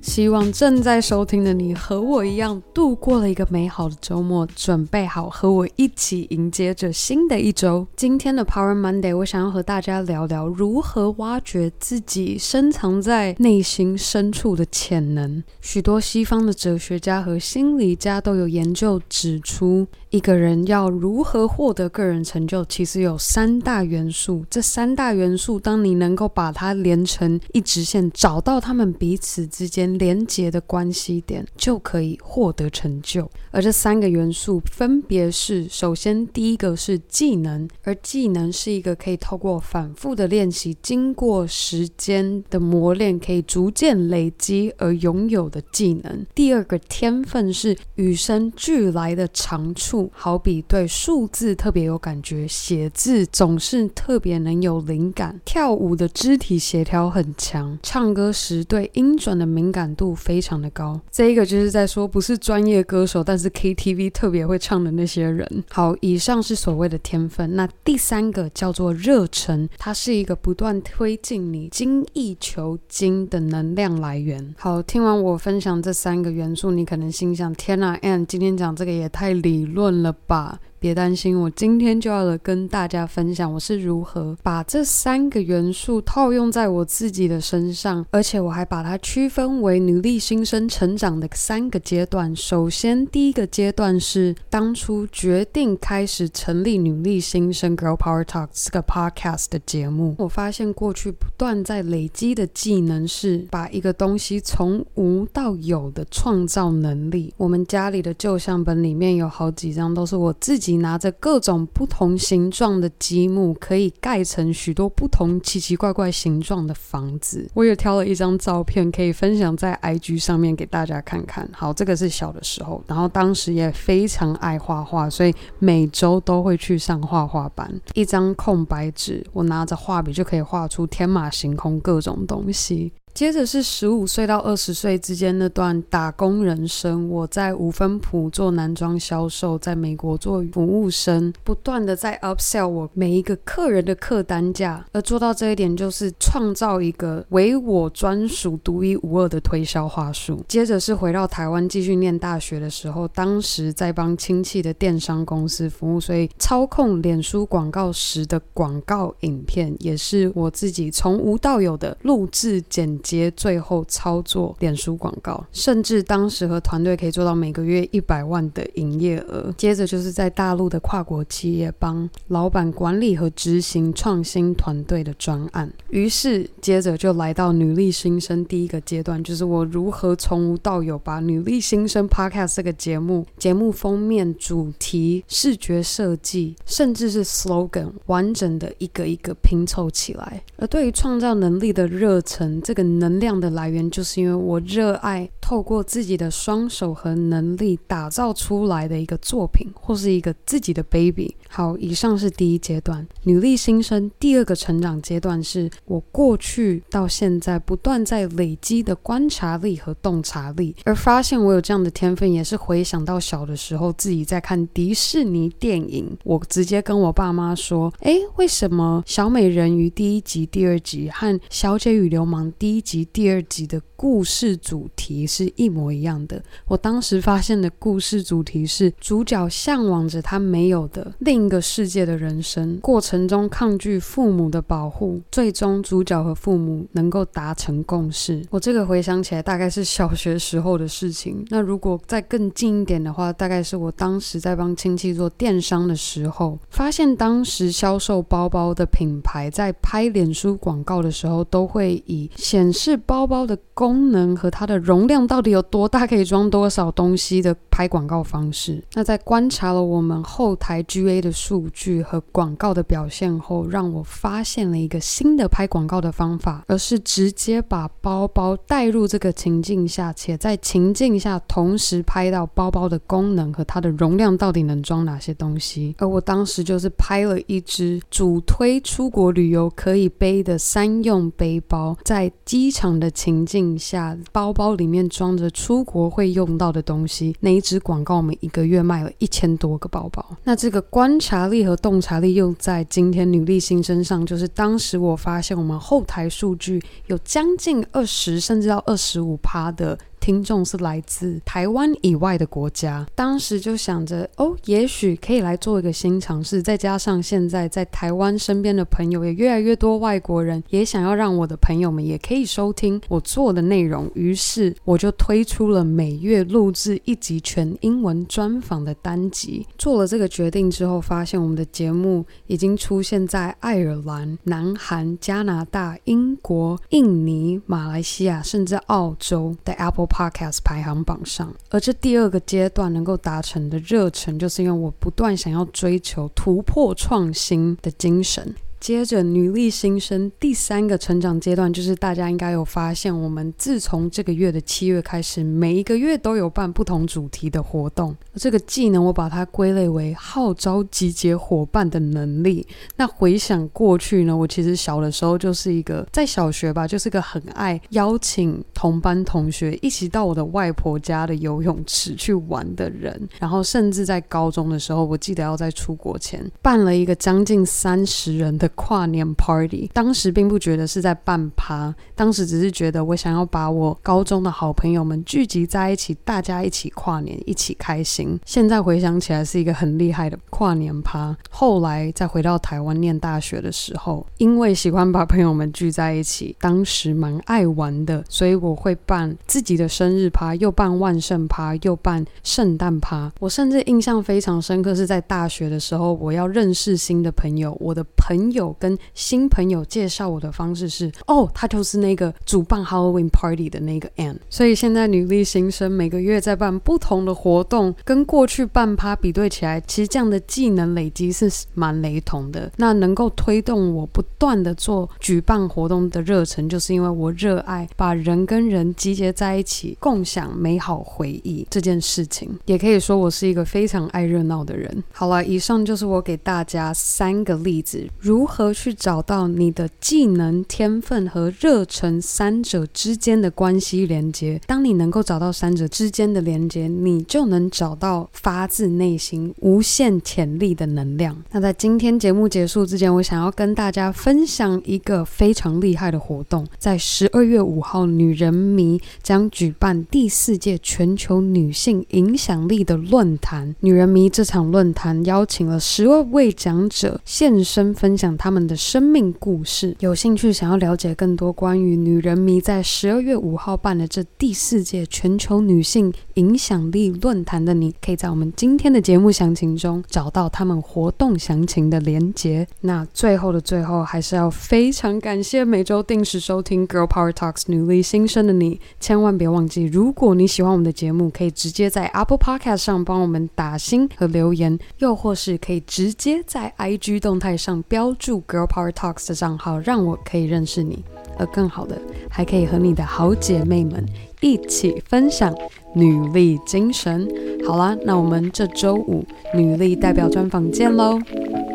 希望正在收听的你和我一样度过了一个美好的周末，准备好和我一起迎接着新的一周。今天的 Power Monday，我想要和大家聊聊如何挖掘自己深藏在内心深处的潜能。许多西方的哲学家和心理家都有研究指出，一个人要如何获得个人成就，其实有三大元素。这三大元素，当你能够把它连成一直线，找到他们彼此之间。连接的关系点就可以获得成就，而这三个元素分别是：首先，第一个是技能，而技能是一个可以透过反复的练习，经过时间的磨练，可以逐渐累积而拥有的技能。第二个天分是与生俱来的长处，好比对数字特别有感觉，写字总是特别能有灵感，跳舞的肢体协调很强，唱歌时对音准的敏感感度非常的高，这一个就是在说不是专业歌手，但是 KTV 特别会唱的那些人。好，以上是所谓的天分。那第三个叫做热忱，它是一个不断推进你精益求精的能量来源。好，听完我分享这三个元素，你可能心想：天哪，M 今天讲这个也太理论了吧？别担心，我今天就要来跟大家分享我是如何把这三个元素套用在我自己的身上，而且我还把它区分为努力新生成长的三个阶段。首先，第一个阶段是当初决定开始成立努力新生 Girl Power Talks 这个 podcast 的节目。我发现过去不断在累积的技能是把一个东西从无到有的创造能力。我们家里的旧相本里面有好几张都是我自己。你拿着各种不同形状的积木，可以盖成许多不同奇奇怪怪形状的房子。我也挑了一张照片，可以分享在 IG 上面给大家看看。好，这个是小的时候，然后当时也非常爱画画，所以每周都会去上画画班。一张空白纸，我拿着画笔就可以画出天马行空各种东西。接着是十五岁到二十岁之间那段打工人生，我在五分埔做男装销售，在美国做服务生，不断的在 upsell 我每一个客人的客单价，而做到这一点就是创造一个唯我专属、独一无二的推销话术。接着是回到台湾继续念大学的时候，当时在帮亲戚的电商公司服务，所以操控脸书广告时的广告影片，也是我自己从无到有的录制剪接最后操作脸书广告，甚至当时和团队可以做到每个月一百万的营业额。接着就是在大陆的跨国企业帮老板管理和执行创新团队的专案。于是接着就来到女力新生第一个阶段，就是我如何从无到有把女力新生 Podcast 这个节目、节目封面、主题、视觉设计，甚至是 slogan 完整的一个一个拼凑起来。而对于创造能力的热忱，这个。能量的来源，就是因为我热爱透过自己的双手和能力打造出来的一个作品，或是一个自己的 baby。好，以上是第一阶段，女力新生。第二个成长阶段是我过去到现在不断在累积的观察力和洞察力，而发现我有这样的天分，也是回想到小的时候自己在看迪士尼电影，我直接跟我爸妈说：“诶，为什么小美人鱼第一集、第二集和小姐与流氓第一集？”第二集的故事主题是一模一样的。我当时发现的故事主题是主角向往着他没有的另一个世界的人生，过程中抗拒父母的保护，最终主角和父母能够达成共识。我这个回想起来大概是小学时候的事情。那如果再更近一点的话，大概是我当时在帮亲戚做电商的时候，发现当时销售包包的品牌在拍脸书广告的时候，都会以显示。是包包的功能和它的容量到底有多大，可以装多少东西的拍广告方式。那在观察了我们后台 GA 的数据和广告的表现后，让我发现了一个新的拍广告的方法，而是直接把包包带入这个情境下，且在情境下同时拍到包包的功能和它的容量到底能装哪些东西。而我当时就是拍了一支主推出国旅游可以背的三用背包，在机机场的情境下，包包里面装着出国会用到的东西。那一支广告，我们一个月卖了一千多个包包。那这个观察力和洞察力用在今天女力新身上，就是当时我发现我们后台数据有将近二十甚至到二十五趴的。听众是来自台湾以外的国家，当时就想着哦，也许可以来做一个新尝试。再加上现在在台湾身边的朋友也越来越多，外国人也想要让我的朋友们也可以收听我做的内容，于是我就推出了每月录制一集全英文专访的单集。做了这个决定之后，发现我们的节目已经出现在爱尔兰、南韩、加拿大、英国、印尼、马来西亚，甚至澳洲的 Apple。Podcast 排行榜上，而这第二个阶段能够达成的热忱，就是因为我不断想要追求突破创新的精神。接着，女力新生第三个成长阶段，就是大家应该有发现，我们自从这个月的七月开始，每一个月都有办不同主题的活动。这个技能，我把它归类为号召集结伙伴的能力。那回想过去呢，我其实小的时候就是一个在小学吧，就是个很爱邀请同班同学一起到我的外婆家的游泳池去玩的人。然后，甚至在高中的时候，我记得要在出国前办了一个将近三十人的。跨年 party，当时并不觉得是在办趴，当时只是觉得我想要把我高中的好朋友们聚集在一起，大家一起跨年，一起开心。现在回想起来是一个很厉害的跨年趴。后来再回到台湾念大学的时候，因为喜欢把朋友们聚在一起，当时蛮爱玩的，所以我会办自己的生日趴，又办万圣趴，又办圣诞趴。我甚至印象非常深刻，是在大学的时候，我要认识新的朋友，我的朋友。有跟新朋友介绍我的方式是哦，他就是那个主办 Halloween Party 的那个 Ann。所以现在女力新生每个月在办不同的活动，跟过去办趴比对起来，其实这样的技能累积是蛮雷同的。那能够推动我不断的做举办活动的热忱，就是因为我热爱把人跟人集结在一起，共享美好回忆这件事情。也可以说我是一个非常爱热闹的人。好了，以上就是我给大家三个例子，如如何去找到你的技能、天分和热忱三者之间的关系连接？当你能够找到三者之间的连接，你就能找到发自内心无限潜力的能量。那在今天节目结束之前，我想要跟大家分享一个非常厉害的活动。在十二月五号，女人迷将举办第四届全球女性影响力的论坛。女人迷这场论坛邀请了十二位讲者现身分享。他们的生命故事，有兴趣想要了解更多关于女人迷在十二月五号办的这第四届全球女性影响力论坛的你，可以在我们今天的节目详情中找到他们活动详情的连结。那最后的最后，还是要非常感谢每周定时收听 Girl Power Talks 女力新生的你，千万别忘记，如果你喜欢我们的节目，可以直接在 Apple Podcast 上帮我们打星和留言，又或是可以直接在 IG 动态上标注注。Girl Power Talks 的账号，让我可以认识你，而更好的，还可以和你的好姐妹们一起分享女力精神。好啦，那我们这周五女力代表专访见喽，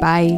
拜。